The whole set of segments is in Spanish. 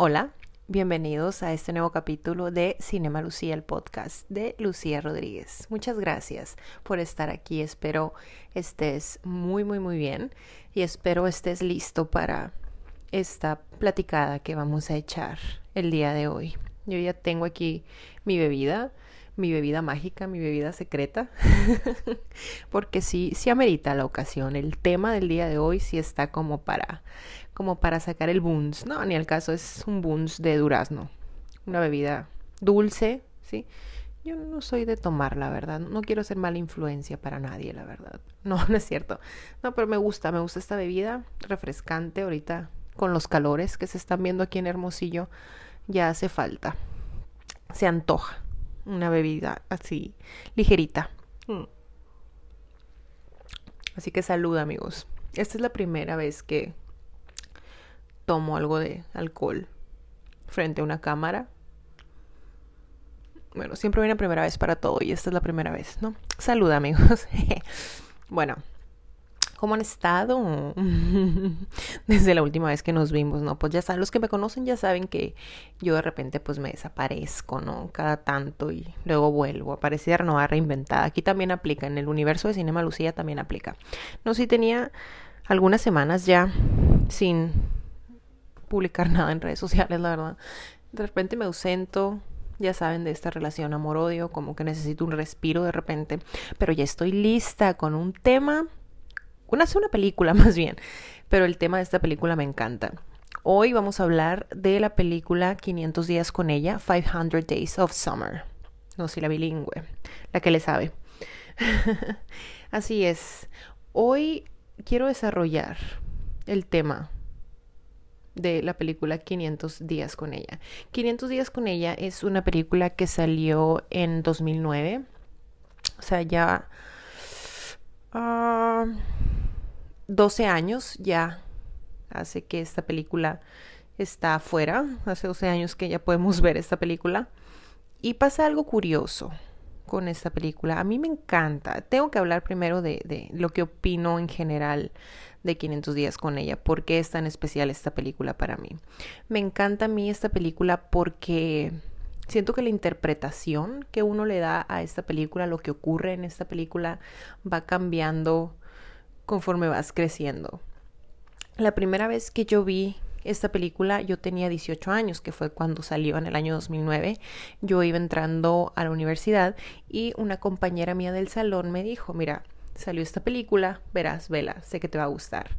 Hola, bienvenidos a este nuevo capítulo de Cinema Lucía, el podcast de Lucía Rodríguez. Muchas gracias por estar aquí. Espero estés muy, muy, muy bien y espero estés listo para esta platicada que vamos a echar el día de hoy. Yo ya tengo aquí mi bebida, mi bebida mágica, mi bebida secreta, porque sí, sí amerita la ocasión. El tema del día de hoy sí está como para como para sacar el buns. No, ni al caso es un buns de durazno. Una bebida dulce, ¿sí? Yo no soy de tomar, la verdad. No quiero ser mala influencia para nadie, la verdad. No, no es cierto. No, pero me gusta, me gusta esta bebida refrescante ahorita con los calores que se están viendo aquí en Hermosillo. Ya hace falta. Se antoja una bebida así ligerita. Mm. Así que salud, amigos. Esta es la primera vez que tomo algo de alcohol frente a una cámara. Bueno, siempre viene primera vez para todo y esta es la primera vez, ¿no? Salud amigos. bueno, ¿cómo han estado? Desde la última vez que nos vimos, ¿no? Pues ya saben, los que me conocen ya saben que yo de repente pues me desaparezco, ¿no? Cada tanto y luego vuelvo. Aparecer no reinventada. Aquí también aplica, en el universo de Cinema Lucía también aplica. No, si tenía algunas semanas ya sin publicar nada en redes sociales, la verdad. De repente me ausento, ya saben de esta relación amor-odio, como que necesito un respiro de repente, pero ya estoy lista con un tema, una, una película más bien, pero el tema de esta película me encanta. Hoy vamos a hablar de la película 500 días con ella, 500 Days of Summer. No sé la bilingüe, la que le sabe. Así es. Hoy quiero desarrollar el tema de la película 500 días con ella. 500 días con ella es una película que salió en 2009. O sea, ya 12 ah, años ya hace que esta película está afuera. Hace 12 años que ya podemos ver esta película. Y pasa algo curioso con esta película. A mí me encanta. Tengo que hablar primero de, de lo que opino en general de 500 días con ella. ¿Por qué es tan especial esta película para mí? Me encanta a mí esta película porque siento que la interpretación que uno le da a esta película, lo que ocurre en esta película, va cambiando conforme vas creciendo. La primera vez que yo vi esta película yo tenía 18 años, que fue cuando salió en el año 2009. Yo iba entrando a la universidad y una compañera mía del salón me dijo, mira, salió esta película, verás, vela, sé que te va a gustar.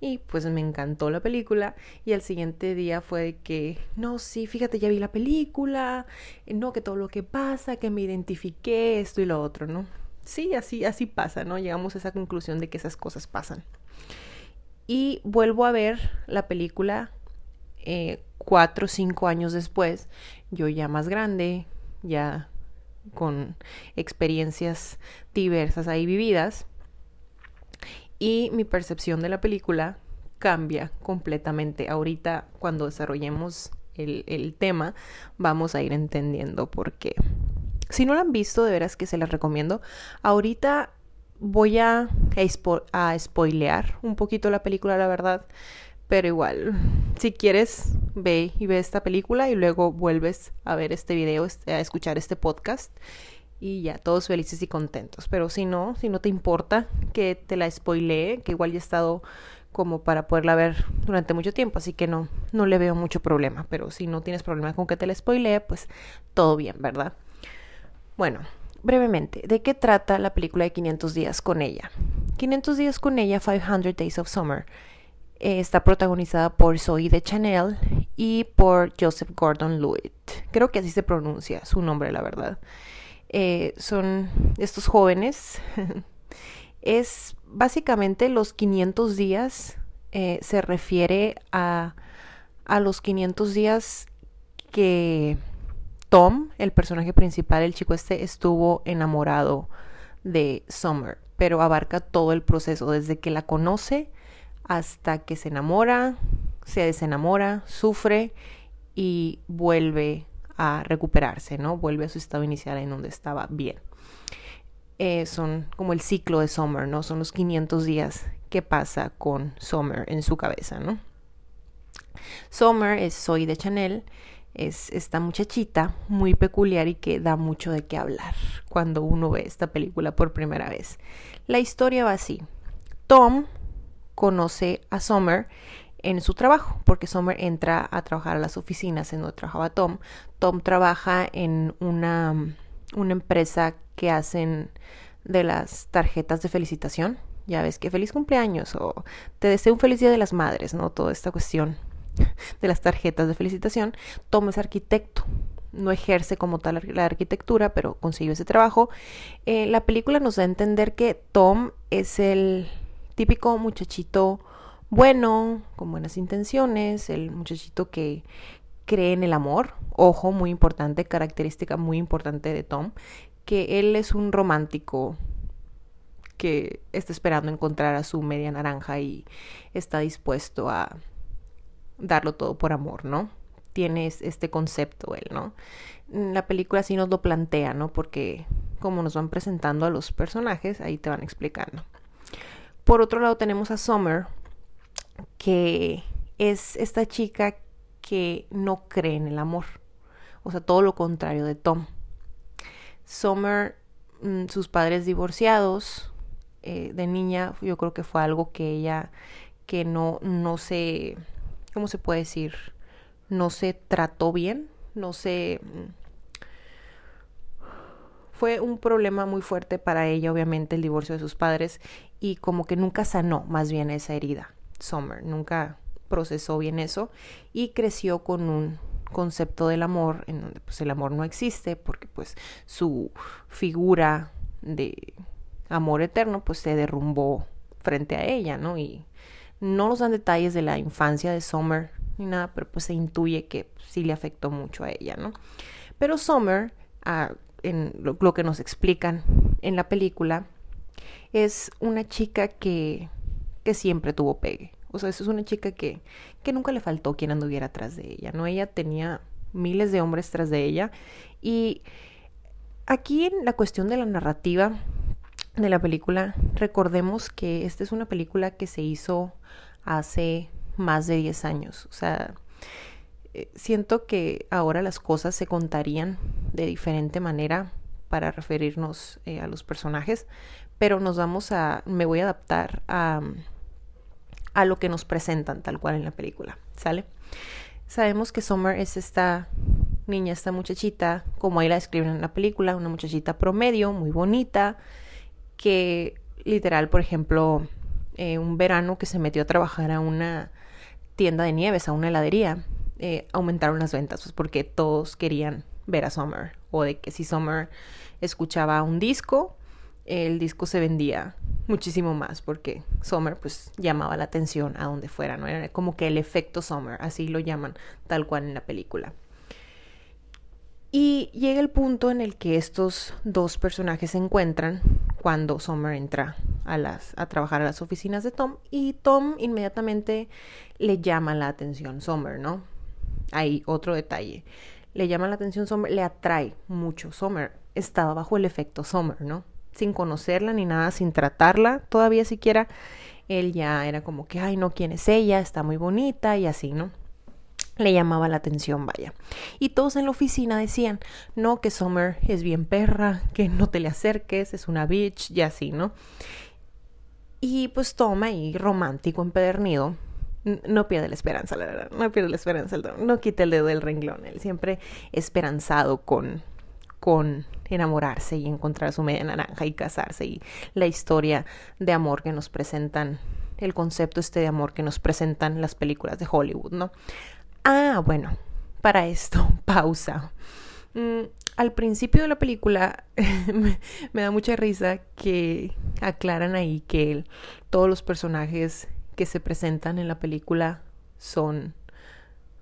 Y pues me encantó la película y al siguiente día fue que, no, sí, fíjate, ya vi la película, no, que todo lo que pasa, que me identifiqué, esto y lo otro, ¿no? Sí, así, así pasa, ¿no? Llegamos a esa conclusión de que esas cosas pasan. Y vuelvo a ver la película eh, cuatro o cinco años después, yo ya más grande, ya con experiencias diversas ahí vividas y mi percepción de la película cambia completamente. Ahorita cuando desarrollemos el, el, tema vamos a ir entendiendo por qué. Si no la han visto, de veras que se las recomiendo. Ahorita voy a, a spoilear un poquito la película, la verdad. Pero igual, si quieres, ve y ve esta película y luego vuelves a ver este video, este, a escuchar este podcast y ya, todos felices y contentos. Pero si no, si no te importa que te la spoilee, que igual ya he estado como para poderla ver durante mucho tiempo, así que no, no le veo mucho problema. Pero si no tienes problema con que te la spoilee, pues todo bien, ¿verdad? Bueno, brevemente, ¿de qué trata la película de 500 días con ella? 500 días con ella, 500 Days of Summer eh, está protagonizada por Zoe de Chanel y por Joseph Gordon-Levitt. Creo que así se pronuncia su nombre, la verdad. Eh, son estos jóvenes. es básicamente los 500 días, eh, se refiere a, a los 500 días que Tom, el personaje principal, el chico este, estuvo enamorado de Summer, pero abarca todo el proceso, desde que la conoce hasta que se enamora, se desenamora, sufre y vuelve a recuperarse, ¿no? Vuelve a su estado inicial en donde estaba bien. Eh, son como el ciclo de Summer, ¿no? Son los 500 días que pasa con Summer en su cabeza, ¿no? Summer es Soy de Chanel, es esta muchachita muy peculiar y que da mucho de qué hablar cuando uno ve esta película por primera vez. La historia va así. Tom conoce a Summer en su trabajo, porque Summer entra a trabajar a las oficinas en donde trabajaba Tom. Tom trabaja en una, una empresa que hacen de las tarjetas de felicitación. Ya ves que feliz cumpleaños o te deseo un feliz día de las madres, ¿no? Toda esta cuestión de las tarjetas de felicitación. Tom es arquitecto, no ejerce como tal la arquitectura, pero consiguió ese trabajo. Eh, la película nos da a entender que Tom es el típico muchachito bueno, con buenas intenciones, el muchachito que cree en el amor. Ojo, muy importante, característica muy importante de Tom, que él es un romántico que está esperando encontrar a su media naranja y está dispuesto a darlo todo por amor, ¿no? Tienes este concepto él, ¿no? La película sí nos lo plantea, ¿no? Porque como nos van presentando a los personajes, ahí te van explicando. Por otro lado tenemos a Summer, que es esta chica que no cree en el amor. O sea, todo lo contrario de Tom. Summer, mm, sus padres divorciados, eh, de niña, yo creo que fue algo que ella, que no, no se, ¿cómo se puede decir? No se trató bien, no se... Fue un problema muy fuerte para ella, obviamente, el divorcio de sus padres y como que nunca sanó más bien esa herida. Summer nunca procesó bien eso y creció con un concepto del amor en donde pues el amor no existe porque pues su figura de amor eterno pues se derrumbó frente a ella, ¿no? Y no nos dan detalles de la infancia de Summer ni nada, pero pues se intuye que sí le afectó mucho a ella, ¿no? Pero Summer, ah, en lo, que nos explican en la película, es una chica que, que siempre tuvo pegue. O sea, es una chica que, que nunca le faltó quien anduviera atrás de ella, ¿no? Ella tenía miles de hombres tras de ella. Y aquí en la cuestión de la narrativa de la película, recordemos que esta es una película que se hizo hace más de 10 años. O sea, siento que ahora las cosas se contarían de diferente manera para referirnos eh, a los personajes, pero nos vamos a, me voy a adaptar a a lo que nos presentan tal cual en la película, ¿sale? Sabemos que Summer es esta niña, esta muchachita, como ahí la describen en la película, una muchachita promedio, muy bonita, que literal, por ejemplo, eh, un verano que se metió a trabajar a una tienda de nieves, a una heladería, eh, aumentaron las ventas, pues porque todos querían ver a Summer, o de que si Summer escuchaba un disco, el disco se vendía muchísimo más porque Summer pues llamaba la atención a donde fuera, ¿no? Era como que el efecto Summer, así lo llaman tal cual en la película. Y llega el punto en el que estos dos personajes se encuentran cuando Summer entra a, las, a trabajar a las oficinas de Tom y Tom inmediatamente le llama la atención Summer, ¿no? Hay otro detalle. Le llama la atención Summer, le atrae mucho. Summer estaba bajo el efecto Summer, ¿no? sin conocerla ni nada, sin tratarla todavía siquiera, él ya era como que, ay, no, ¿quién es ella? Está muy bonita y así, ¿no? Le llamaba la atención, vaya. Y todos en la oficina decían, no, que Summer es bien perra, que no te le acerques, es una bitch y así, ¿no? Y pues toma y romántico, empedernido, no pierde la esperanza, la verdad, no pierde la esperanza, no quite el dedo del renglón, él siempre esperanzado con con enamorarse y encontrar su media naranja y casarse y la historia de amor que nos presentan, el concepto este de amor que nos presentan las películas de Hollywood, ¿no? Ah, bueno, para esto, pausa. Mm, al principio de la película me, da mucha risa que aclaran ahí que todos los personajes que se presentan en la película son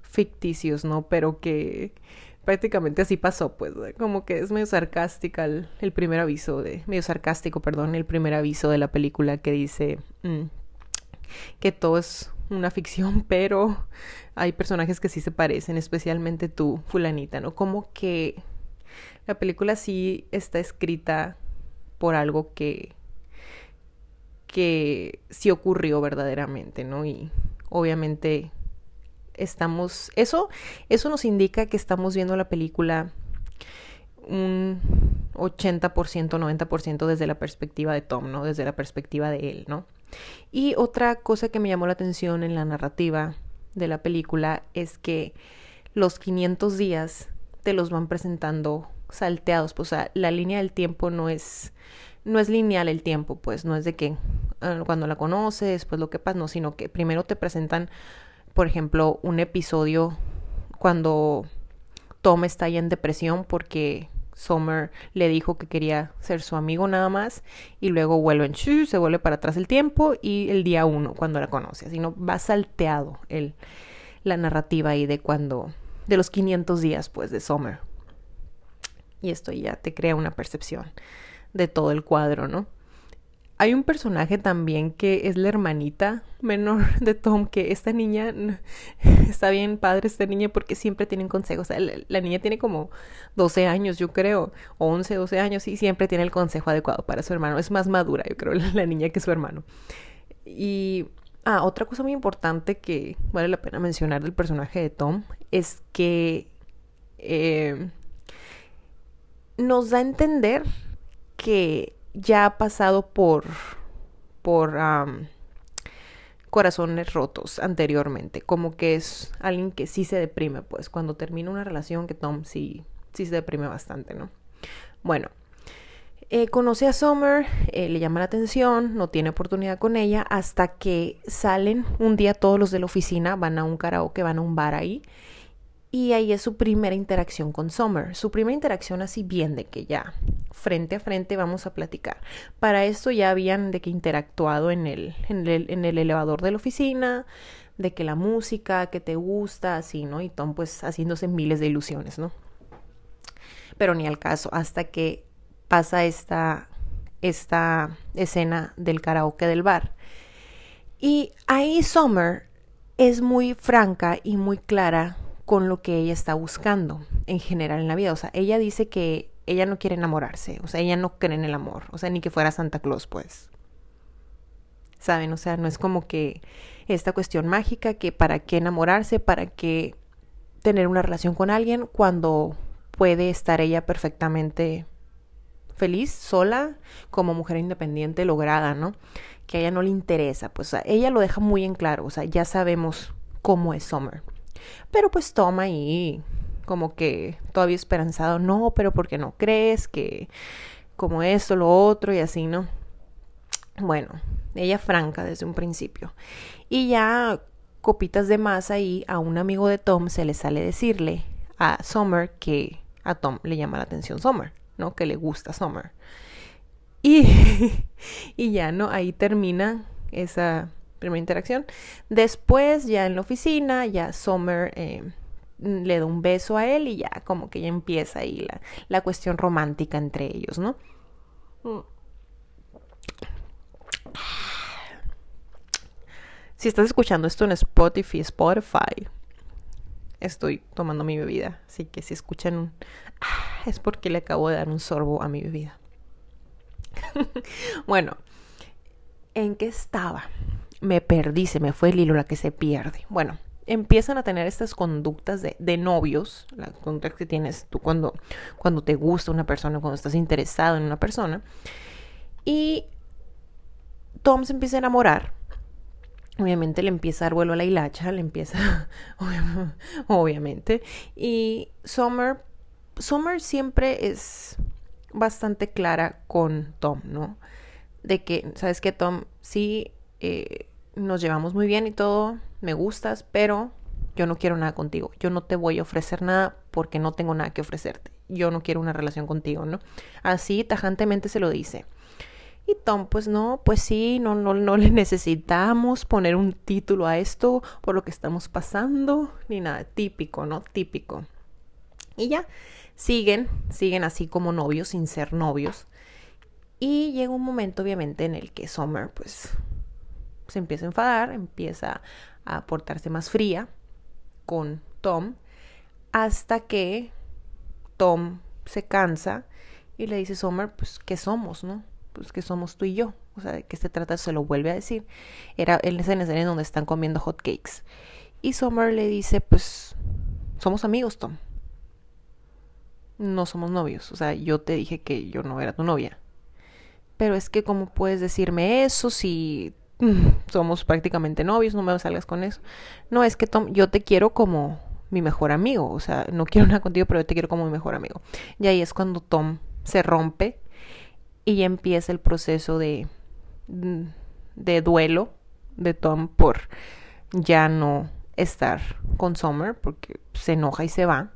ficticios, ¿no? Pero que prácticamente así pasó, pues, como que es medio sarcástica el, primer aviso de, medio sarcástico, perdón, el primer aviso de la película que dice mm, que todo es una ficción, pero hay personajes que sí se parecen, especialmente tú, fulanita, ¿no? Como que la película sí está escrita por algo que que sí ocurrió verdaderamente, ¿no? Y obviamente estamos, eso, eso nos indica que estamos viendo la película un 80%, 90% desde la perspectiva de Tom, ¿no? Desde la perspectiva de él, ¿no? Y otra cosa que me llamó la atención en la narrativa de la película es que los 500 días te los van presentando salteados, pues, o sea, la línea del tiempo no es no es lineal el tiempo, pues no es de que ah, cuando la conoces, pues lo que pasa, no, sino que primero te presentan, por ejemplo, un episodio cuando Tom está ahí en depresión porque Summer le dijo que quería ser su amigo nada más y luego vuelven, se vuelve para atrás el tiempo y el día uno cuando la conoce, así no va salteado el, la narrativa ahí de cuando, de los 500 días pues de Summer. Y esto ya te crea una percepción de todo el cuadro, ¿no? Hay un personaje también que es la hermanita menor de Tom, que esta niña está bien padre, esta niña, porque siempre tienen consejos. la, niña tiene como 12 años, yo creo, o 11, 12 años, y siempre tiene el consejo adecuado para su hermano. Es más madura, yo creo, la, niña que su hermano. Y ah, otra cosa muy importante que vale la pena mencionar del personaje de Tom es que eh, nos da a entender que ya ha pasado por, por corazones rotos anteriormente, como que es alguien que sí se deprime, pues cuando termina una relación que Tom sí, sí se deprime bastante, ¿no? Bueno, eh, conoce a Summer, eh, le llama la atención, no tiene oportunidad con ella, hasta que salen un día todos los de la oficina, van a un karaoke, van a un bar ahí, y ahí es su primera interacción con Summer. Su primera interacción así bien de que ya frente a frente vamos a platicar. Para esto ya habían de que interactuado en el, en el, en el elevador de la oficina, de que la música que te gusta, así, ¿no? Y Tom pues haciéndose miles de ilusiones, ¿no? Pero ni al caso, hasta que pasa esta, esta escena del karaoke del bar. Y ahí Summer es muy franca y muy clara con lo que ella está buscando en general en la vida. O sea, ella dice que ella no quiere enamorarse, o sea, ella no cree en el amor, o sea, ni que fuera Santa Claus, pues. ¿Saben? O sea, no es como que esta cuestión mágica que para qué enamorarse, para qué tener una relación con alguien cuando puede estar ella perfectamente feliz, sola, como mujer independiente, lograda, ¿no? Que a ella no le interesa, pues ella lo deja muy en claro, o sea, ya sabemos cómo es Summer. Pero pues toma ahí como que todavía esperanzado, no, pero porque no crees que como esto, lo otro y así, ¿no? Bueno, ella franca desde un principio. Y ya copitas de más ahí, a un amigo de Tom se le sale decirle a Summer que a Tom le llama la atención Summer, ¿no? Que le gusta Summer. Y, y ya, ¿no? Ahí termina esa primera interacción. Después, ya en la oficina, ya Summer eh, le da un beso a él y ya como que ya empieza ahí la, la cuestión romántica entre ellos, ¿no? Si estás escuchando esto en Spotify, Spotify, estoy tomando mi bebida. Así que si escuchan un... Ah, es porque le acabo de dar un sorbo a mi bebida. bueno, ¿en qué estaba? Me perdí, se me fue el hilo, la que se pierde. Bueno, empiezan a tener estas conductas de, de novios, las conductas que tienes tú cuando, cuando te gusta una persona, cuando estás interesado en una persona. Y Tom se empieza a enamorar. Obviamente le empieza a dar vuelo a la hilacha, le empieza, obviamente. Y Summer, Summer siempre es bastante clara con Tom, ¿no? De que, ¿sabes qué, Tom? Sí, eh, nos llevamos muy bien y todo, me gustas, pero yo no quiero nada contigo. Yo no te voy a ofrecer nada porque no tengo nada que ofrecerte. Yo no quiero una relación contigo, ¿no? Así tajantemente se lo dice. Y Tom, pues no, pues sí, no, no, no le necesitamos poner un título a esto por lo que estamos pasando, ni nada, típico, ¿no? Típico. Y ya, siguen, siguen así como novios, sin ser novios. Y llega un momento, obviamente, en el que Summer, pues, se empieza a enfadar, empieza a portarse más fría con Tom, hasta que Tom se cansa y le dice Summer, pues, ¿qué somos, no? Pues que somos tú y yo. O sea, ¿de qué se trata? Se lo vuelve a decir. Era en esa escena en donde están comiendo hot cakes. Y Summer le dice, pues somos amigos, Tom. No somos novios. O sea, yo te dije que yo no era tu novia. Pero es que cómo puedes decirme eso si somos prácticamente novios, no me salgas con eso. No, es que Tom, yo te quiero como mi mejor amigo. O sea, no quiero nada contigo, pero yo te quiero como mi mejor amigo. Y ahí es cuando Tom se rompe y empieza el proceso de, de duelo de Tom por ya no estar con Summer porque se enoja y se va.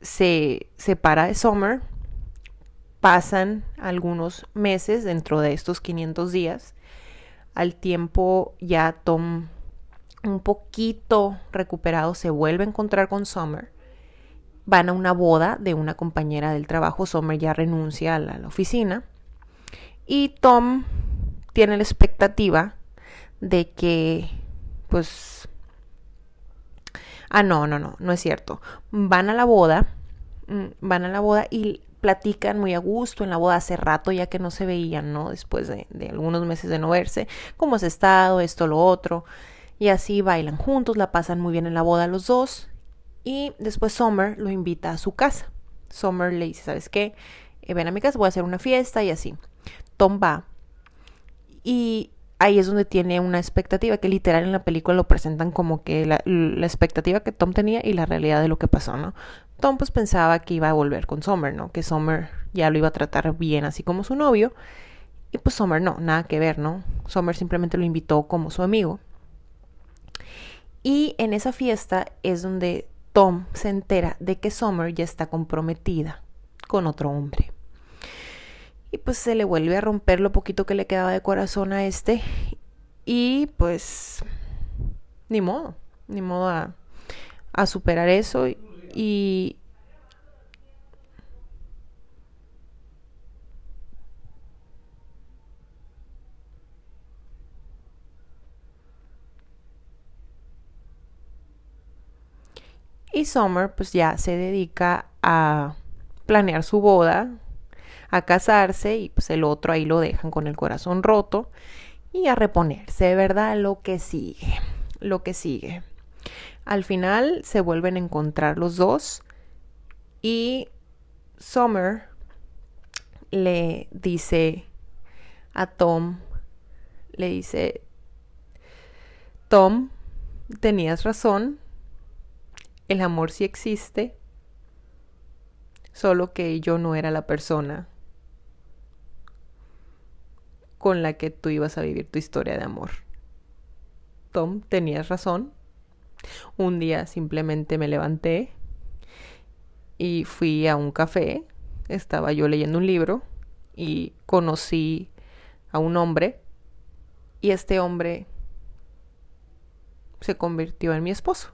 Se separa de Summer. Pasan algunos meses dentro de estos 500 días. Al tiempo ya Tom un poquito recuperado se vuelve a encontrar con Summer. Van a una boda de una compañera del trabajo. Summer ya renuncia a la, a la oficina. Y Tom tiene la expectativa de que, pues, ah, no, no, no, no es cierto. Van a la boda, mm, van a la boda y platican muy a gusto en la boda hace rato ya que no se veían, ¿no? Después de, algunos meses de no verse, cómo has estado, esto, lo otro. Y así bailan juntos, la pasan muy bien en la boda los dos. Y después Summer lo invita a su casa. Summer le dice, ¿sabes qué? Eh, ven a mi casa, voy a hacer una fiesta y así. Tom va y ahí es donde tiene una expectativa que literal en la película lo presentan como que la, expectativa que Tom tenía y la realidad de lo que pasó, ¿no? Tom pues pensaba que iba a volver con Summer, ¿no? Que Summer ya lo iba a tratar bien así como su novio. Y pues Summer no, nada que ver, ¿no? Summer simplemente lo invitó como su amigo. Y en esa fiesta es donde Tom se entera de que Summer ya está comprometida con otro hombre y pues se le vuelve a romper lo poquito que le quedaba de corazón a este y pues ni modo, ni modo a, superar eso Y Summer pues ya se dedica a planear su boda, a casarse y pues el otro ahí lo dejan con el corazón roto y a reponerse, ¿verdad? Lo que sigue, lo que sigue. Al final se vuelven a encontrar los dos y Summer le dice a Tom, le dice, Tom, tenías razón, el amor sí existe, solo que yo no era la persona con la que tú ibas a vivir tu historia de amor. Tom, tenías razón. Un día simplemente me levanté y fui a un café. Estaba yo leyendo un libro y conocí a un hombre y este hombre se convirtió en mi esposo.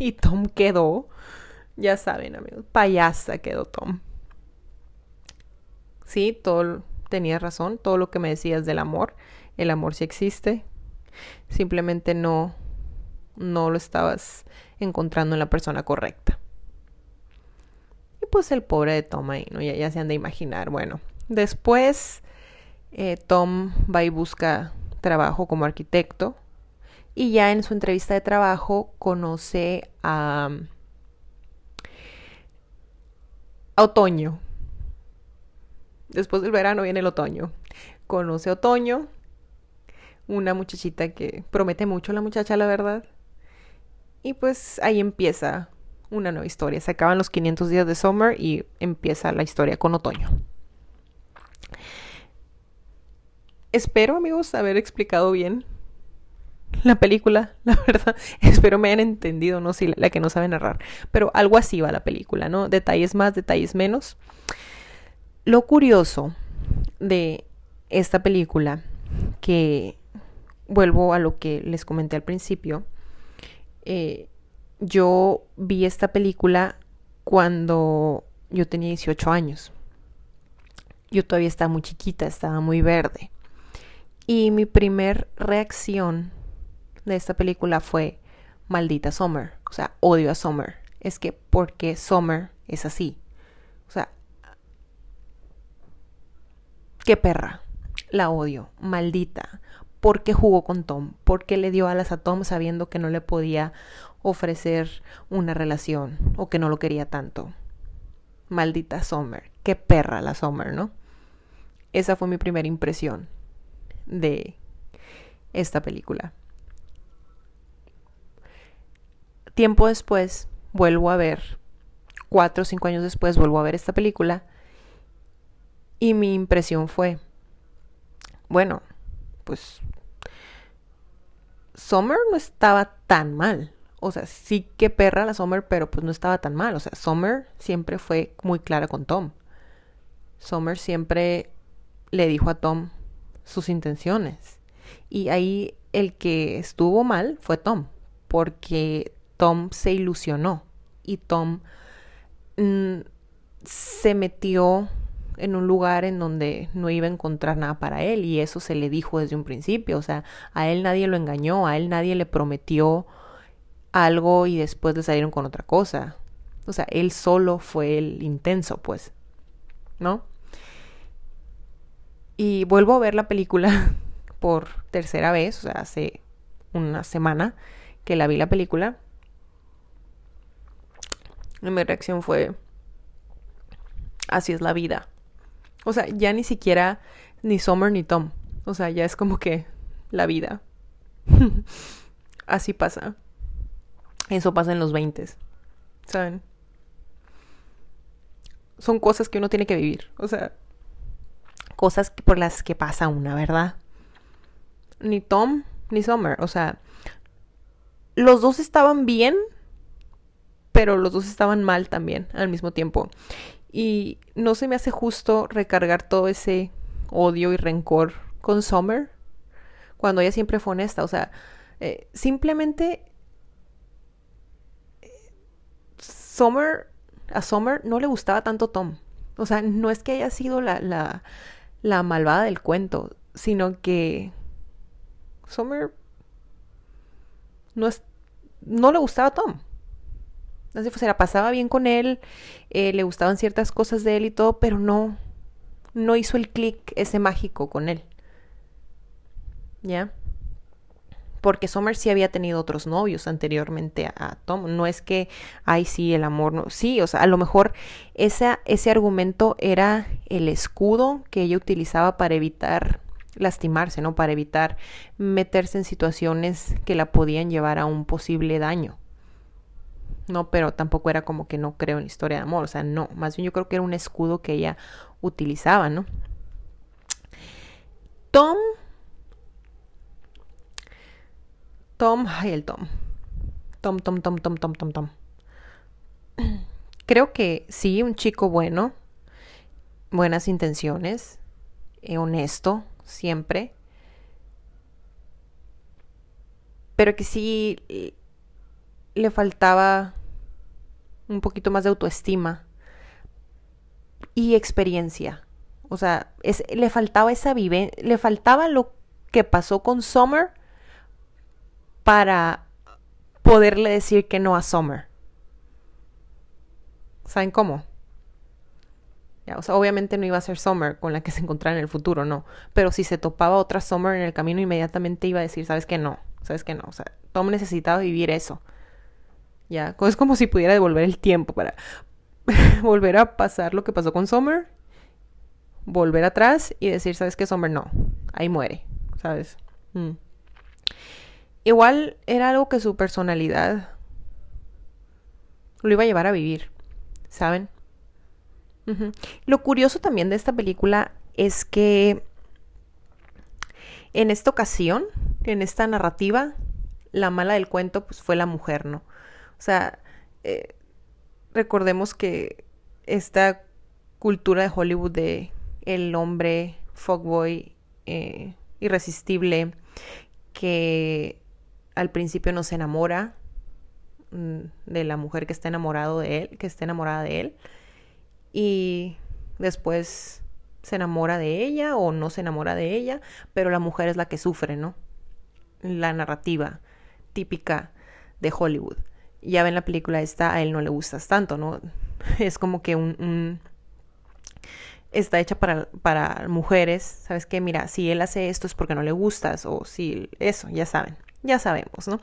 Y Tom quedó, ya saben amigos, payasa quedó Tom sí, todo tenías razón, todo lo que me decías del amor, el amor sí existe, simplemente no, no lo estabas encontrando en la persona correcta. Y pues el pobre de Tom ahí, ¿no? Ya, se han de imaginar. Bueno, después eh, Tom va y busca trabajo como arquitecto y ya en su entrevista de trabajo conoce a, a Otoño, Después del verano viene el otoño. Conoce otoño, una muchachita que promete mucho la muchacha, la verdad. Y pues ahí empieza una nueva historia. Se acaban los 500 días de Summer y empieza la historia con otoño. Espero, amigos, haber explicado bien la película, la verdad. Espero me hayan entendido, no la, la que no sabe narrar. Pero algo así va la película, ¿no? Detalles más, detalles menos. Lo curioso de esta película, que vuelvo a lo que les comenté al principio, eh, yo vi esta película cuando yo tenía 18 años. Yo todavía estaba muy chiquita, estaba muy verde. Y mi primer reacción de esta película fue maldita Summer, o sea, odio a Summer. Es que porque Summer es así. O sea, qué perra. La odio, maldita. ¿Por qué jugó con Tom? ¿Por qué le dio alas a Tom sabiendo que no le podía ofrecer una relación o que no lo quería tanto? Maldita Summer. Qué perra la Summer, ¿no? Esa fue mi primera impresión de esta película. Tiempo después vuelvo a ver, cuatro o cinco años después vuelvo a ver esta película y mi impresión fue, bueno, pues Summer no estaba tan mal. O sea, sí que perra la Summer, pero pues no estaba tan mal. O sea, Summer siempre fue muy clara con Tom. Summer siempre le dijo a Tom sus intenciones. Y ahí el que estuvo mal fue Tom, porque Tom se ilusionó y Tom mm, se metió en un lugar en donde no iba a encontrar nada para él y eso se le dijo desde un principio, o sea, a él nadie lo engañó, a él nadie le prometió algo y después le salieron con otra cosa. O sea, él solo fue el intenso, pues, ¿no? Y vuelvo a ver la película por tercera vez, o sea, hace una semana que la vi la película. Y mi reacción fue, así es la vida. O sea, ya ni siquiera ni Summer ni Tom. O sea, ya es como que la vida. así pasa. Eso pasa en los 20, ¿saben? Son cosas que uno tiene que vivir. O sea, cosas por las que pasa una, ¿verdad? Ni Tom ni Summer. O sea, los dos estaban bien, pero los dos estaban mal también al mismo tiempo. Y no se me hace justo recargar todo ese odio y rencor con Summer cuando ella siempre fue honesta. O sea, eh, simplemente Summer, a Summer no le gustaba tanto Tom. O sea, no es que haya sido la, la, la malvada del cuento, sino que Summer no, es, no le gustaba a Tom. Fue, se la pasaba bien con él, eh, le gustaban ciertas cosas de él y todo, pero no, no hizo el clic ese mágico con él. ¿Ya? Porque Summer sí había tenido otros novios anteriormente a, Tom. No es que, ay, sí, el amor no. Sí, o sea, a lo mejor ese, ese argumento era el escudo que ella utilizaba para evitar lastimarse, ¿no? Para evitar meterse en situaciones que la podían llevar a un posible daño. No, pero tampoco era como que no creo en historia de amor. O sea, no. Más bien yo creo que era un escudo que ella utilizaba, ¿no? Tom Tom, ay, el Tom. Tom, Tom, Tom, Tom, Tom, Tom, Tom. Creo que sí, un chico bueno, buenas intenciones, eh, honesto, siempre. Pero que sí le faltaba un poquito más de autoestima y experiencia. O sea, es, le faltaba esa vivencia, le faltaba lo que pasó con Summer para poderle decir que no a Summer. ¿Saben cómo? Ya, obviamente no iba a ser Summer con la que se encontrara en el futuro, no. Pero si se topaba otra Summer en el camino, inmediatamente iba a decir, ¿sabes que no? ¿Sabes que no? O sea, Tom necesitaba vivir eso. Ya, es como si pudiera devolver el tiempo para volver a pasar lo que pasó con Summer, volver atrás y decir, ¿sabes qué, Summer? No, ahí muere, ¿sabes? Mm. Igual era algo que su personalidad lo iba a llevar a vivir, ¿saben? Lo curioso también de esta película es que en esta ocasión, en esta narrativa, la mala del cuento pues fue la mujer, ¿no? O sea, eh, recordemos que esta cultura de Hollywood de el hombre fuckboy eh, irresistible que al principio no se enamora mm, de la mujer que está enamorado de él, que está enamorada de él, y después se enamora de ella o no se enamora de ella, pero la mujer es la que sufre, ¿no? La narrativa típica de Hollywood. Ya ven la película esta, a él no le gustas tanto, ¿no? Es como que un, está hecha para, para mujeres, ¿sabes qué? Mira, si él hace esto es porque no le gustas o si eso, ya saben, ya sabemos, ¿no?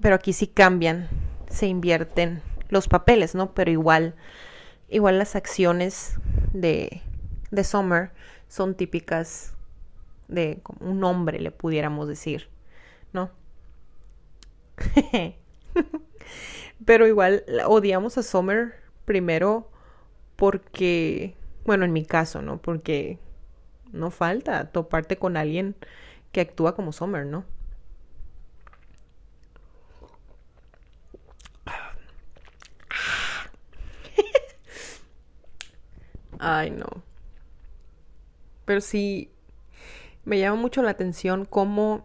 Pero aquí sí cambian, se invierten los papeles, ¿no? Pero igual, igual las acciones de, de Summer son típicas de un hombre, le pudiéramos decir, ¿no? Pero igual odiamos a Summer primero porque, bueno, en mi caso, ¿no? Porque no falta toparte con alguien que actúa como Summer, ¿no? Ay, no. Pero sí, me llama mucho la atención cómo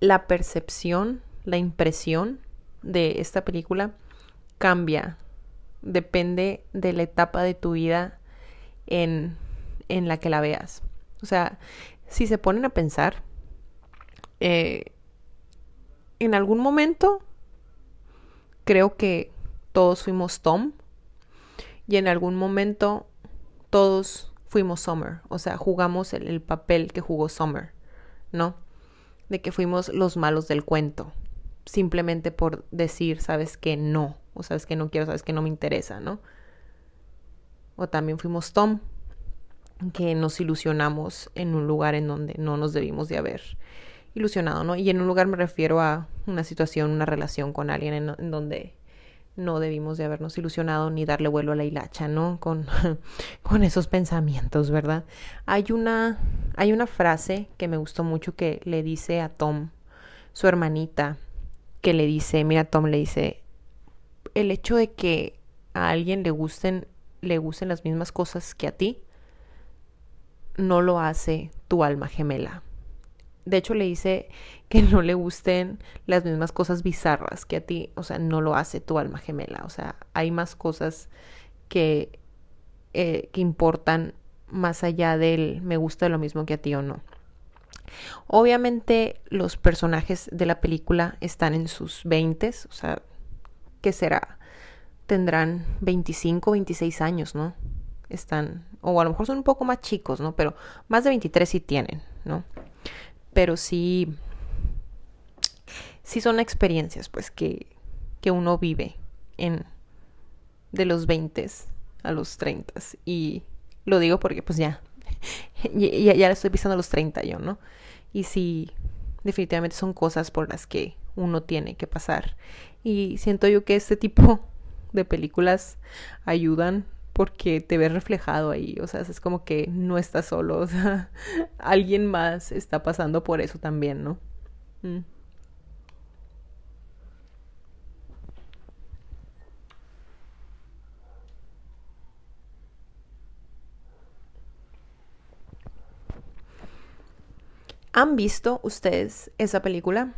la percepción, la impresión de esta película cambia. Depende de la etapa de tu vida en, en la que la veas. O sea, si se ponen a pensar, eh, en algún momento creo que todos fuimos Tom y en algún momento todos fuimos Summer, o sea, jugamos el, papel que jugó Summer, ¿no? De que fuimos los malos del cuento, simplemente por decir, sabes que no, o sabes que no quiero, sabes que no me interesa, ¿no? O también fuimos Tom, que nos ilusionamos en un lugar en donde no nos debimos de haber ilusionado, ¿no? Y en un lugar me refiero a una situación, una relación con alguien en donde no debimos de habernos ilusionado ni darle vuelo a la hilacha, ¿no? Con, con esos pensamientos, ¿verdad? Hay una, hay una frase que me gustó mucho que le dice a Tom, su hermanita, que le dice, mira Tom, le dice, el hecho de que a alguien le gusten, le gusten las mismas cosas que a ti, no lo hace tu alma gemela de hecho le dice que no le gusten las mismas cosas bizarras que a ti, o sea, no lo hace tu alma gemela, o sea, hay más cosas que, eh, que importan más allá del me gusta lo mismo que a ti o no. Obviamente los personajes de la película están en sus 20, o sea, ¿qué será? Tendrán 25, 26 años, ¿no? Están, o a lo mejor son un poco más chicos, ¿no? Pero más de 23 sí tienen, ¿no? pero sí, sí son experiencias pues que, que uno vive en de los 20 a los 30 y lo digo porque pues ya, ya, ya estoy pisando los 30 yo, ¿no? Y sí, definitivamente son cosas por las que uno tiene que pasar. Y siento yo que este tipo de películas ayudan porque te ves reflejado ahí, o sea, es como que no estás solo, o sea, alguien más está pasando por eso también, ¿no? Mm. ¿Han visto ustedes esa película?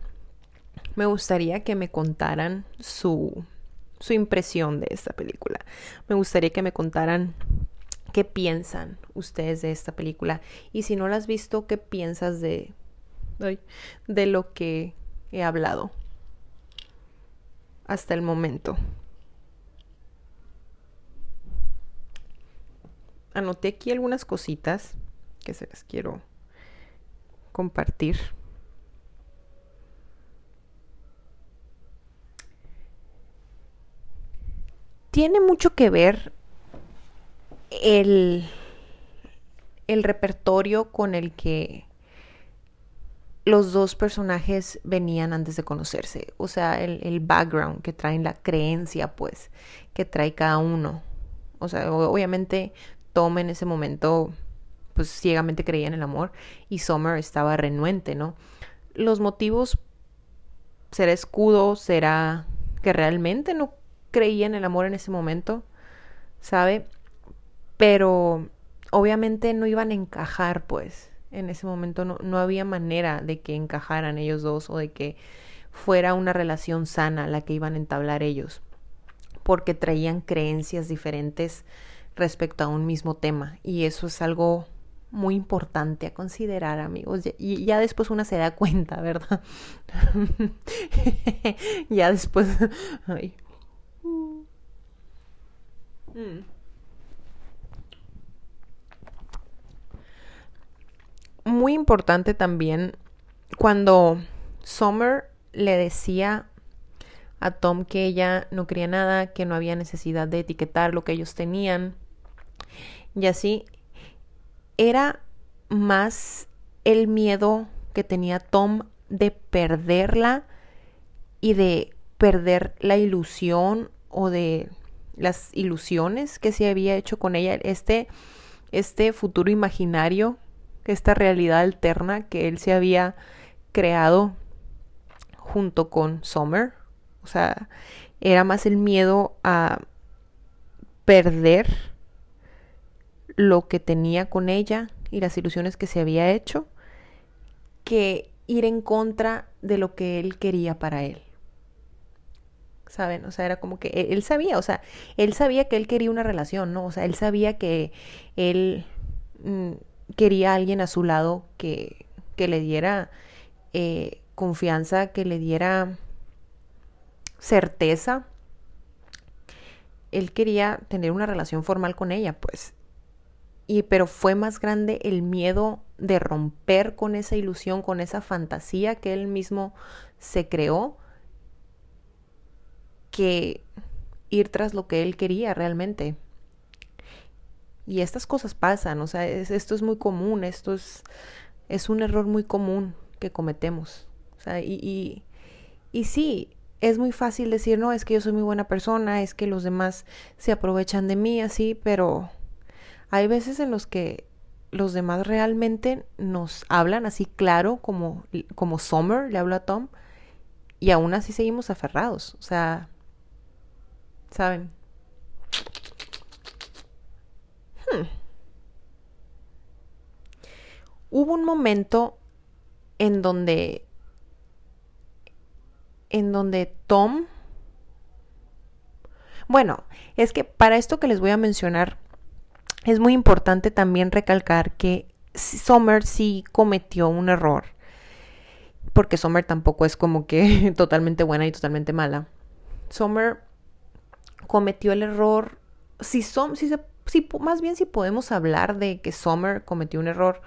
Me gustaría que me contaran su su impresión de esta película. Me gustaría que me contaran qué piensan ustedes de esta película y si no la has visto, qué piensas de, de lo que he hablado hasta el momento. Anoté aquí algunas cositas que se las quiero compartir. tiene mucho que ver el, el repertorio con el que los dos personajes venían antes de conocerse. O sea, el, el, background que traen, la creencia, pues, que trae cada uno. O sea, obviamente Tom en ese momento, pues, ciegamente creía en el amor y Summer estaba renuente, ¿no? Los motivos, será escudo, será que realmente no creía en el amor en ese momento, ¿sabe? Pero obviamente no iban a encajar, pues. En ese momento no, no había manera de que encajaran ellos dos o de que fuera una relación sana la que iban a entablar ellos, porque traían creencias diferentes respecto a un mismo tema y eso es algo muy importante a considerar, amigos. Y ya después una se da cuenta, ¿verdad? ya después... Mm. muy importante también cuando Summer le decía a Tom que ella no quería nada, que no había necesidad de etiquetar lo que ellos tenían. Y así era más el miedo que tenía Tom de perderla y de perder la ilusión o de las ilusiones que se había hecho con ella, este, este futuro imaginario, esta realidad alterna que él se había creado junto con Summer. O sea, era más el miedo a perder lo que tenía con ella y las ilusiones que se había hecho que ir en contra de lo que él quería para él. ¿Saben? O sea, era como que e-, él sabía, o sea, él sabía que él quería una relación, ¿no? O sea, él sabía que él mm, quería a alguien a su lado que, que le diera eh, confianza, que le diera certeza. Él quería tener una relación formal con ella, pues. Y pero fue más grande el miedo de romper con esa ilusión, con esa fantasía que él mismo se creó, que ir tras lo que él quería realmente. Y estas cosas pasan, o sea, esto es muy común, esto es, un error muy común que cometemos. Y, y sí, es muy fácil decir, no, es que yo soy muy buena persona, es que los demás se aprovechan de mí, así, pero hay veces en los que los demás realmente nos hablan así claro como, como Summer le habla a Tom y aún así seguimos aferrados. O sea, ¿saben? Hmm. Hubo un momento en donde en donde Tom... Bueno, es que para esto que les voy a mencionar, es muy importante también recalcar que Sommer sí cometió un error. Porque Sommer tampoco es como que totalmente buena y totalmente mala. Sommer cometió el error. Si, som, si, se, si más bien si podemos hablar de que Sommer cometió un error,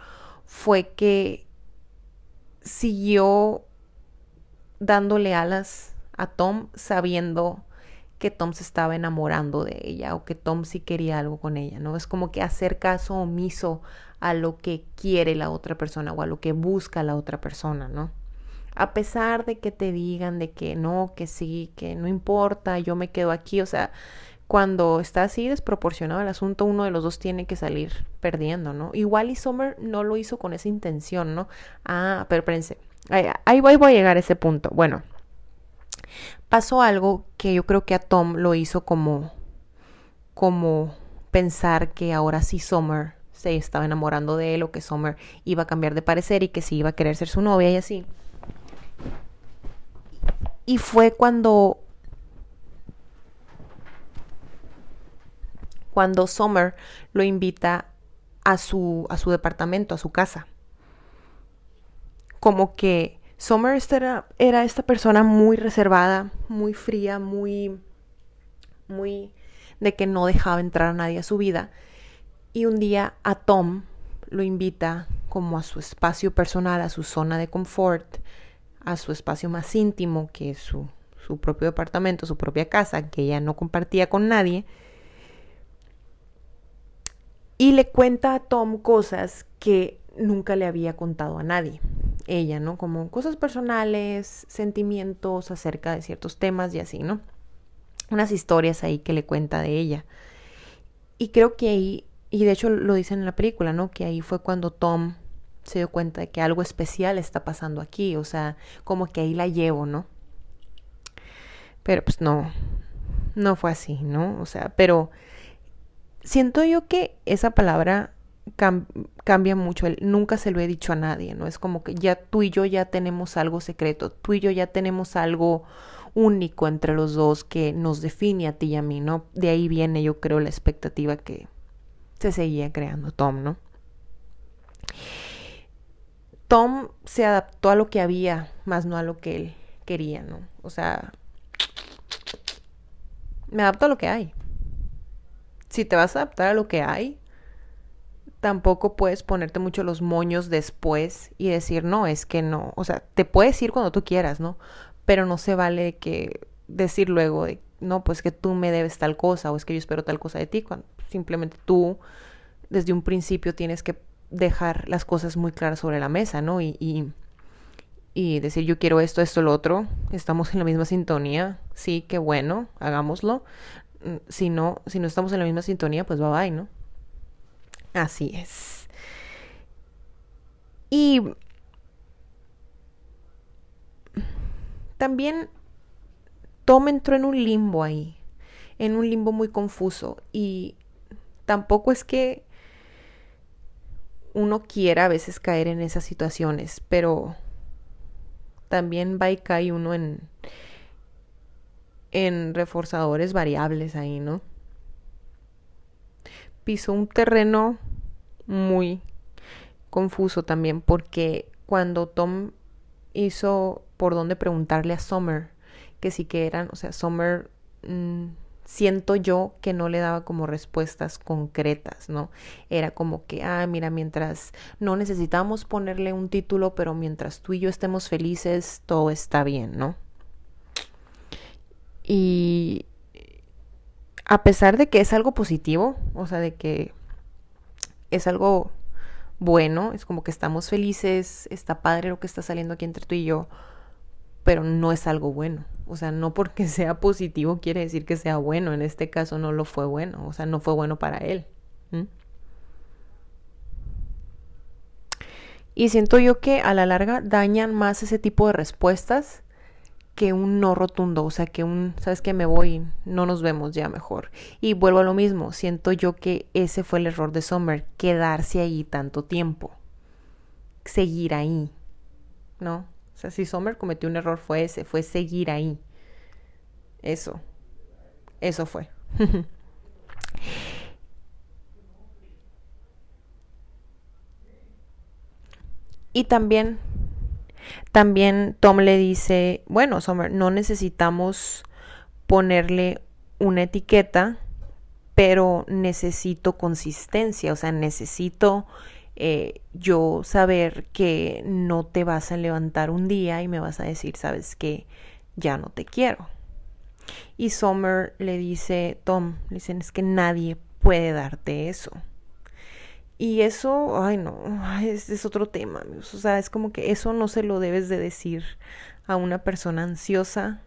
fue que siguió dándole alas a Tom sabiendo que Tom se estaba enamorando de ella o que Tom sí quería algo con ella, ¿no? Es como que hacer caso omiso a lo que quiere la otra persona o a lo que busca la otra persona, ¿no? A pesar de que te digan de que no, que sí, que no importa, yo me quedo aquí, o sea, cuando está así desproporcionado el asunto, uno de los dos tiene que salir perdiendo, ¿no? Igual y Summer no lo hizo con esa intención, ¿no? Ah, pero espérense, Ahí, voy, voy a llegar a ese punto. Bueno, pasó algo que yo creo que a Tom lo hizo como, como pensar que ahora sí Summer se estaba enamorando de él o que Summer iba a cambiar de parecer y que sí iba a querer ser su novia y así. Y fue cuando cuando Summer lo invita a su a su departamento, a su casa como que Summer era, era esta persona muy reservada, muy fría, muy, muy de que no dejaba entrar a nadie a su vida. Y un día a Tom lo invita como a su espacio personal, a su zona de confort, a su espacio más íntimo, que es su, su propio departamento, su propia casa, que ella no compartía con nadie. Y le cuenta a Tom cosas que nunca le había contado a nadie ella, ¿no? Como cosas personales, sentimientos acerca de ciertos temas y así, ¿no? Unas historias ahí que le cuenta de ella. Y creo que ahí, y de hecho lo dicen en la película, ¿no? Que ahí fue cuando Tom se dio cuenta de que algo especial está pasando aquí, o sea, como que ahí la llevo, ¿no? Pero pues no, no fue así, ¿no? O sea, pero siento yo que esa palabra cambia mucho. nunca se lo he dicho a nadie, ¿no? Es como que ya tú y yo ya tenemos algo secreto, tú y yo ya tenemos algo único entre los dos que nos define a ti y a mí, ¿no? De ahí viene, yo creo, la expectativa que se seguía creando Tom, ¿no? Tom se adaptó a lo que había, más no a lo que él quería, ¿no? O sea, me adapto a lo que hay. Si te vas a adaptar a lo que hay, tampoco puedes ponerte mucho los moños después y decir, no, es que no. O sea, te puedes ir cuando tú quieras, ¿no? Pero no se vale que decir luego, de, no, pues que tú me debes tal cosa o es que yo espero tal cosa de ti, cuando simplemente tú desde un principio tienes que dejar las cosas muy claras sobre la mesa, ¿no? Y, y, y decir, yo quiero esto, esto, lo otro, estamos en la misma sintonía, sí, qué bueno, hagámoslo. Mm, si no, si no estamos en la misma sintonía, pues bye bye, ¿no? Así es. Y también Tom entró en un limbo ahí, en un limbo muy confuso y tampoco es que uno quiera a veces caer en esas situaciones, pero también va y cae uno en en reforzadores variables ahí, ¿no? Pisó un terreno muy confuso también porque cuando Tom hizo por dónde preguntarle a Summer que sí que eran, o sea, Summer mmm, siento yo que no le daba como respuestas concretas, ¿no? Era como que, ah, mira, mientras no necesitamos ponerle un título, pero mientras tú y yo estemos felices, todo está bien, ¿no? Y a pesar de que es algo positivo, o sea, de que es algo bueno, es como que estamos felices, está padre lo que está saliendo aquí entre tú y yo, pero no es algo bueno. O sea, no porque sea positivo quiere decir que sea bueno. En este caso no lo fue bueno, o sea, no fue bueno para él. Y siento yo que a la larga dañan más ese tipo de respuestas que un no rotundo, o sea, que un, sabes que me voy, no nos vemos ya mejor. Y vuelvo a lo mismo, siento yo que ese fue el error de Summer, quedarse ahí tanto tiempo, seguir ahí, ¿no? O sea, si Summer cometió un error fue ese, fue seguir ahí. Eso, eso fue. y también también Tom le dice, bueno, Summer, no necesitamos ponerle una etiqueta, pero necesito consistencia, o sea, necesito eh, yo saber que no te vas a levantar un día y me vas a decir, sabes que ya no te quiero. Y Summer le dice, Tom, dicen, es que nadie puede darte eso. Y eso, ay no, es, es otro tema, O sea, es como que eso no se lo debes de decir a una persona ansiosa,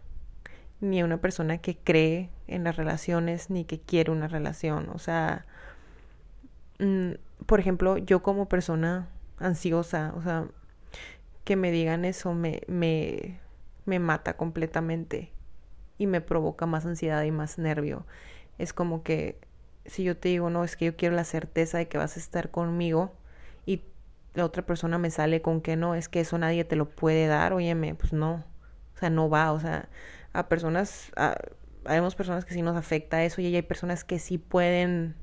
ni a una persona que cree en las relaciones, ni que quiere una relación. O sea, mm, por ejemplo, yo como persona ansiosa, o sea, que me digan eso me, me, me mata completamente y me provoca más ansiedad y más nervio. Es como que si yo te digo, no, es que yo quiero la certeza de que vas a estar conmigo y la otra persona me sale con que no, es que eso nadie te lo puede dar, óyeme, pues no, o sea, no va, o sea, a personas, a, hay personas que sí nos afecta eso y hay personas que sí pueden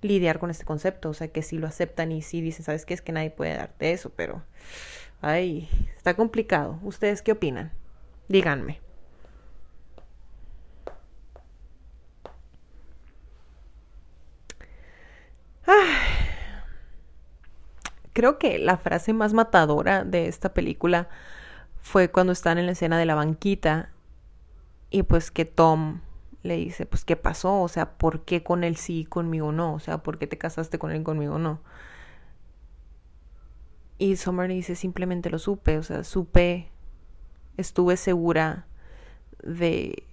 lidiar con este concepto, o sea, que sí lo aceptan y sí dicen, ¿sabes qué? Es que nadie puede darte eso, pero, ay, está complicado. ¿Ustedes qué opinan? Díganme. Creo que la frase más matadora de esta película fue cuando están en la escena de la banquita y pues que Tom le dice, pues qué pasó, o sea, ¿por qué con él sí y conmigo no? O sea, ¿por qué te casaste con él y conmigo no? Y Summer dice, simplemente lo supe, o sea, supe, estuve segura de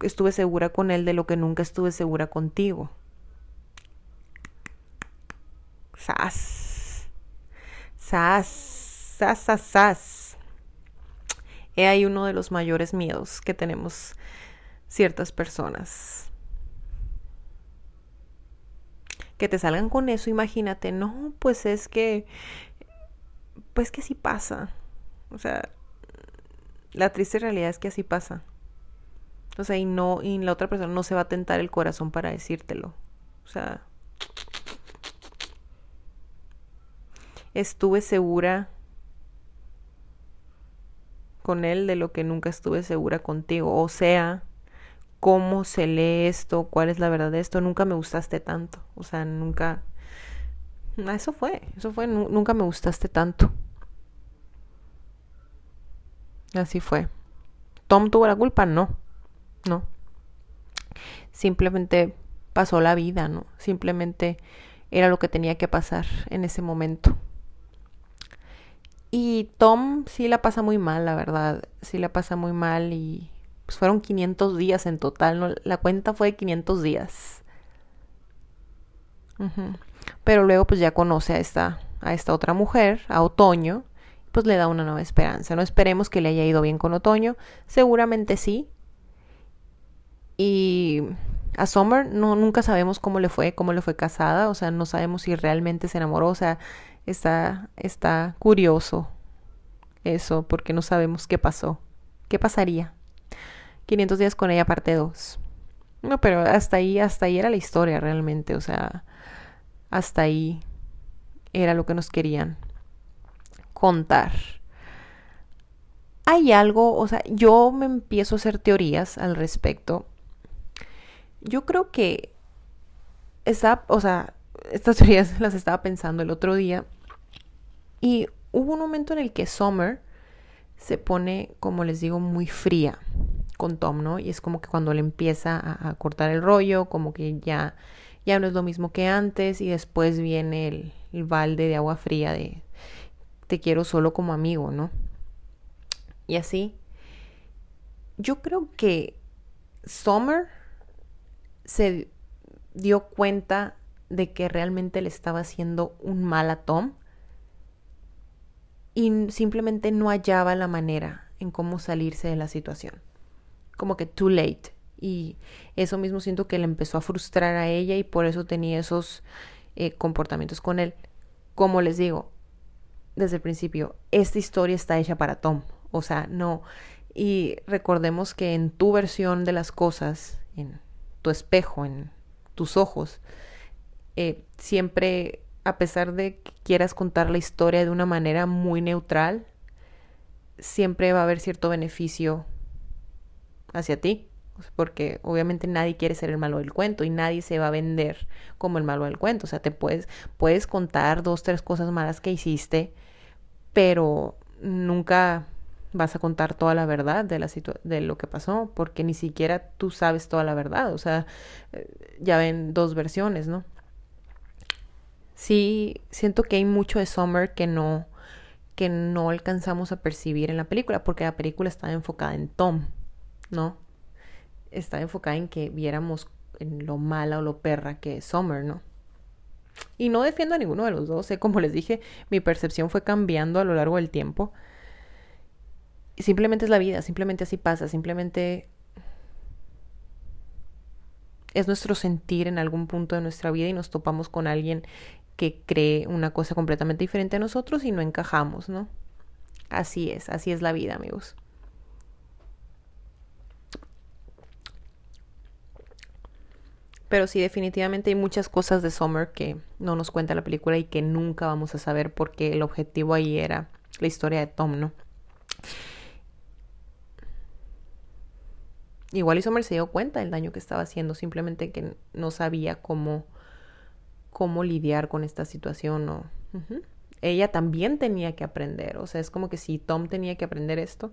estuve segura con él de lo que nunca estuve segura contigo. Sas. Sas. Sas, sas, sas. He ahí uno de los mayores miedos que tenemos ciertas personas. Que te salgan con eso, imagínate, no, pues es que, pues que así pasa. O sea, la triste realidad es que así pasa. O sea, y no, y la otra persona no se va a tentar el corazón para decírtelo. O sea, estuve segura con él de lo que nunca estuve segura contigo. O sea, cómo se lee esto, cuál es la verdad de esto, nunca me gustaste tanto. O sea, nunca... Ah, eso fue, eso fue, nunca me gustaste tanto. Así fue. ¿Tom tuvo la culpa? No, no. Simplemente pasó la vida, ¿no? Simplemente era lo que tenía que pasar en ese momento. Y Tom sí la pasa muy mal, la verdad. Sí la pasa muy mal y pues fueron 500 días en total. ¿no? La cuenta fue de 500 días. Pero luego pues ya conoce a esta, a esta otra mujer, a Otoño, pues le da una nueva esperanza. No esperemos que le haya ido bien con Otoño. Seguramente sí. Y a Summer no, nunca sabemos cómo le fue, cómo le fue casada. O sea, no sabemos si realmente se enamoró. O sea, está, está curioso eso, porque no sabemos qué pasó. ¿Qué pasaría? 500 días con ella, parte 2. No, pero hasta ahí, hasta ahí era la historia realmente, o sea, hasta ahí era lo que nos querían contar. Hay algo, o sea, yo me empiezo a hacer teorías al respecto. Yo creo que esa, o sea, estas teorías las estaba pensando el otro día y hubo un momento en el que Summer se pone, como les digo, muy fría con Tom, ¿no? Y es como que cuando le empieza a, cortar el rollo, como que ya, ya no es lo mismo que antes y después viene el, el balde de agua fría de te quiero solo como amigo, ¿no? Y así. Yo creo que Summer se dio cuenta de que realmente le estaba haciendo un mal a Tom y simplemente no hallaba la manera en cómo salirse de la situación. Como que too late. Y eso mismo siento que le empezó a frustrar a ella y por eso tenía esos eh, comportamientos con él. Como les digo, desde el principio, esta historia está hecha para Tom. O sea, no. Y recordemos que en tu versión de las cosas, en tu espejo, en tus ojos, eh, siempre a pesar de que quieras contar la historia de una manera muy neutral, siempre va a haber cierto beneficio hacia ti. Porque obviamente nadie quiere ser el malo del cuento y nadie se va a vender como el malo del cuento. O sea, te puedes, puedes contar dos, tres cosas malas que hiciste, pero nunca vas a contar toda la verdad de, la de lo que pasó, porque ni siquiera tú sabes toda la verdad. O sea, eh, ya ven dos versiones, ¿no? Sí siento que hay mucho de Summer que no que no alcanzamos a percibir en la película porque la película está enfocada en Tom, ¿no? Está enfocada en que viéramos en lo mala o lo perra que es Summer, ¿no? Y no defiendo a ninguno de los dos, ¿eh? como les dije, mi percepción fue cambiando a lo largo del tiempo. Simplemente es la vida, simplemente así pasa, simplemente es nuestro sentir en algún punto de nuestra vida y nos topamos con alguien que cree una cosa completamente diferente a nosotros y no encajamos, ¿no? Así es, así es la vida, amigos. Pero sí, definitivamente hay muchas cosas de Summer que no nos cuenta la película y que nunca vamos a saber porque el objetivo ahí era la historia de Tom, ¿no? Igual y Summer se dio cuenta del daño que estaba haciendo, simplemente que no sabía cómo cómo lidiar con esta situación o ella también tenía que aprender, o sea, es como que si Tom tenía que aprender esto,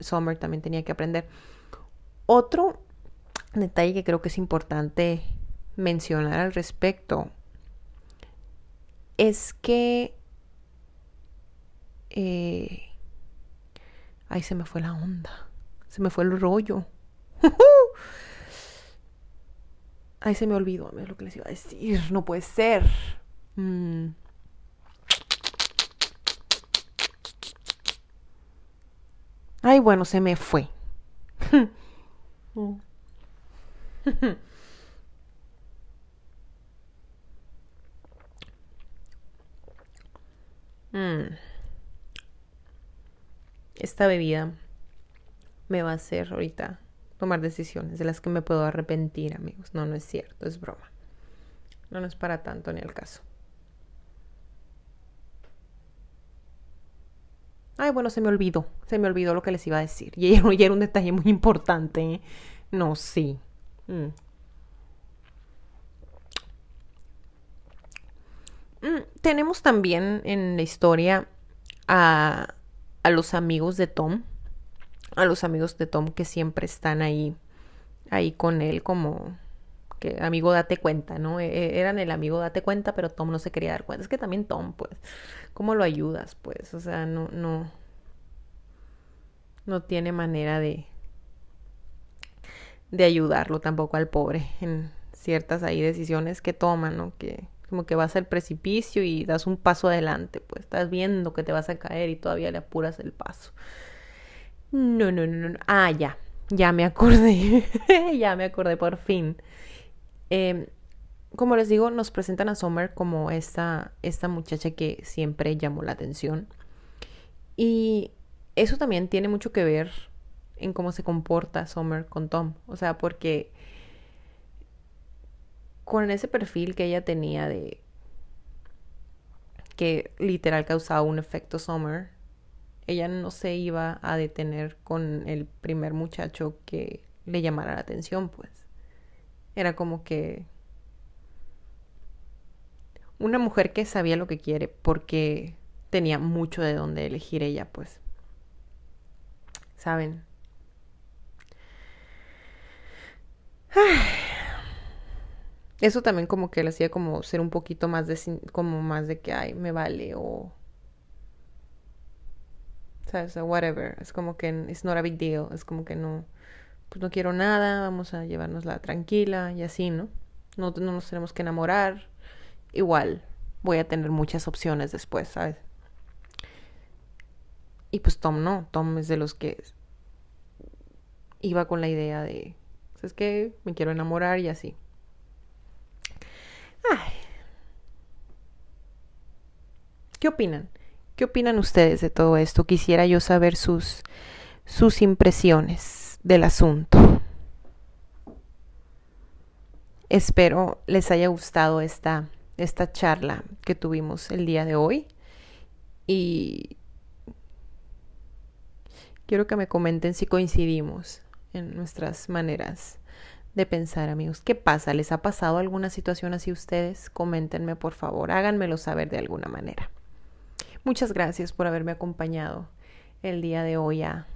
Summer también tenía que aprender. Otro detalle que creo que es importante mencionar al respecto es que eh, ay se me fue la onda se me fue el rollo Ay, se me olvidó lo que les iba a decir. No puede ser. Mm. Ay, bueno, se me fue. Mm. Esta bebida me va a hacer ahorita tomar decisiones de las que me puedo arrepentir, amigos. No, no es cierto, es broma. No, no es para tanto ni el caso. Ay, bueno, se me olvidó. Se me olvidó lo que les iba a decir. Y era, un detalle muy importante. ¿eh? No, sí. Mm. Mm, tenemos también en la historia a, a los amigos de Tom. A los amigos de Tom que siempre están ahí, ahí con él como que amigo date cuenta, ¿no? E, e, eran el amigo date cuenta, pero Tom no se quería dar cuenta. Es que también Tom, pues, ¿cómo lo ayudas? Pues, o sea, no, no, no tiene manera de, de ayudarlo tampoco al pobre en ciertas ahí decisiones que toma, ¿no? Que como que vas al precipicio y das un paso adelante, pues estás viendo que te vas a caer y todavía le apuras el paso. No, no, no, no. Ah, ya, ya me acordé, ya me acordé por fin. Em, como les digo, nos presentan a Summer como esta, esta muchacha que siempre llamó la atención. Y eso también tiene mucho que ver en cómo se comporta Summer con Tom. O sea, porque con ese perfil que ella tenía de que literal causaba un efecto Summer, ella no se iba a detener con el primer muchacho que le llamara la atención, pues. Era como que una mujer que sabía lo que quiere porque tenía mucho de dónde elegir ella, pues. ¿Saben? Eso también como que le hacía como ser un poquito más de como más de que ay, me vale o sabes, whatever, es como que it's not a big deal, es como que no pues no quiero nada, vamos a llevárnosla tranquila y así, ¿no? No, no nos tenemos que enamorar. Igual voy a tener muchas opciones después, ¿sabes? Y pues Tom no, Tom es de los que iba con la idea de, es que me quiero enamorar y así. ¿Qué opinan? ¿Qué opinan ustedes de todo esto? Quisiera yo saber sus, sus impresiones del asunto. Espero les haya gustado esta, esta charla que tuvimos el día de hoy y quiero que me comenten si coincidimos en nuestras maneras de pensar, amigos. ¿Qué pasa? ¿Les ha pasado alguna situación así ustedes? Coméntenme, por favor. Háganmelo saber de alguna manera. Muchas gracias por haberme acompañado el día de hoy a,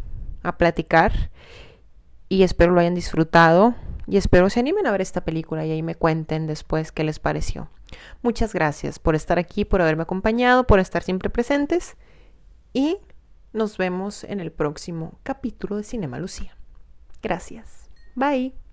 a platicar y espero lo hayan disfrutado y espero se animen a ver esta película y ahí me cuenten después qué les pareció. Muchas gracias por estar aquí, por haberme acompañado, por estar siempre presentes y nos vemos en el próximo capítulo de Cinema Lucía. Gracias. Bye.